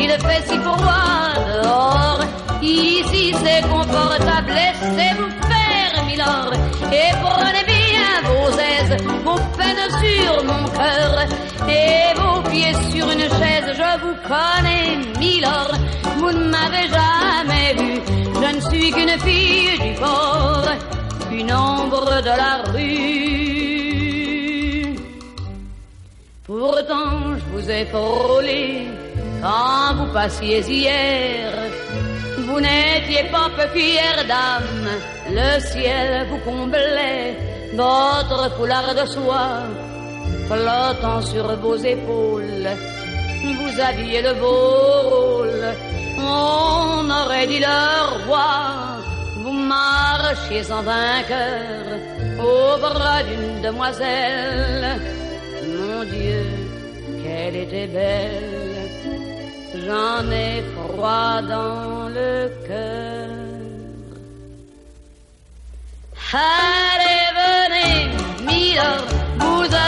Il fait si froid dehors. Et vos pieds sur une chaise, je vous connais, Milord. Vous ne m'avez jamais vu, je ne suis qu'une fille du port, une ombre de la rue. Pourtant, je vous ai frôlé quand vous passiez hier. Vous n'étiez pas peu fière dame, le ciel vous comblait, votre foulard de soie flottant sur vos épaules. Vous aviez le beau rôle, on aurait dit le roi. Vous marchiez en vainqueur au bras d'une demoiselle. Mon Dieu, qu'elle était belle. J'en ai froid dans le cœur. Allez, venez, Milord, vous ma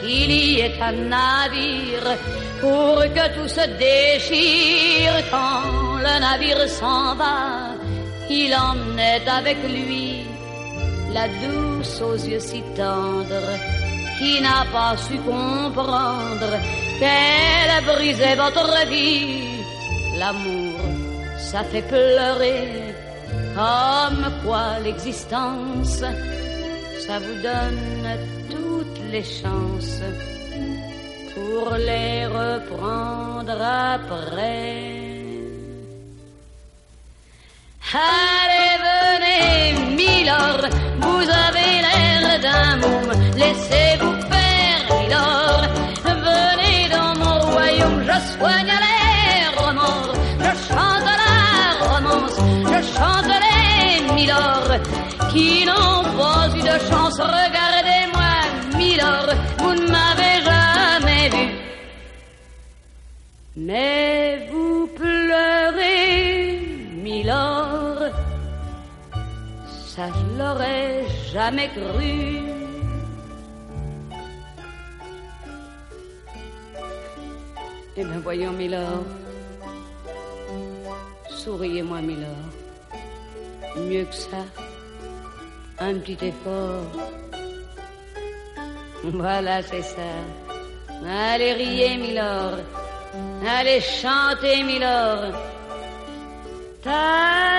qu'il y ait un navire pour que tout se déchire quand le navire s'en va. Il emmenait avec lui la douce aux yeux si tendres qui n'a pas su comprendre qu'elle brisait votre vie. L'amour, ça fait pleurer comme quoi l'existence ça vous donne toutes les chances pour les reprendre après. Allez, venez, Milord, vous avez l'air d'un môme, laissez-vous faire, Milord. Venez dans mon royaume, je soigne les remords, je chante la romance, je chante les Milord qui n'ont pas eu de chance. Regardez-moi, Vous ne m'avez jamais vu. Mais vous pleurez, Milord, ça je l'aurais jamais cru. Eh bien voyons, Milord, souriez-moi, Milord, mieux que ça un petit effort. Voilà, c'est ça. Allez riez, Milord. Allez chanter, Milord. Ta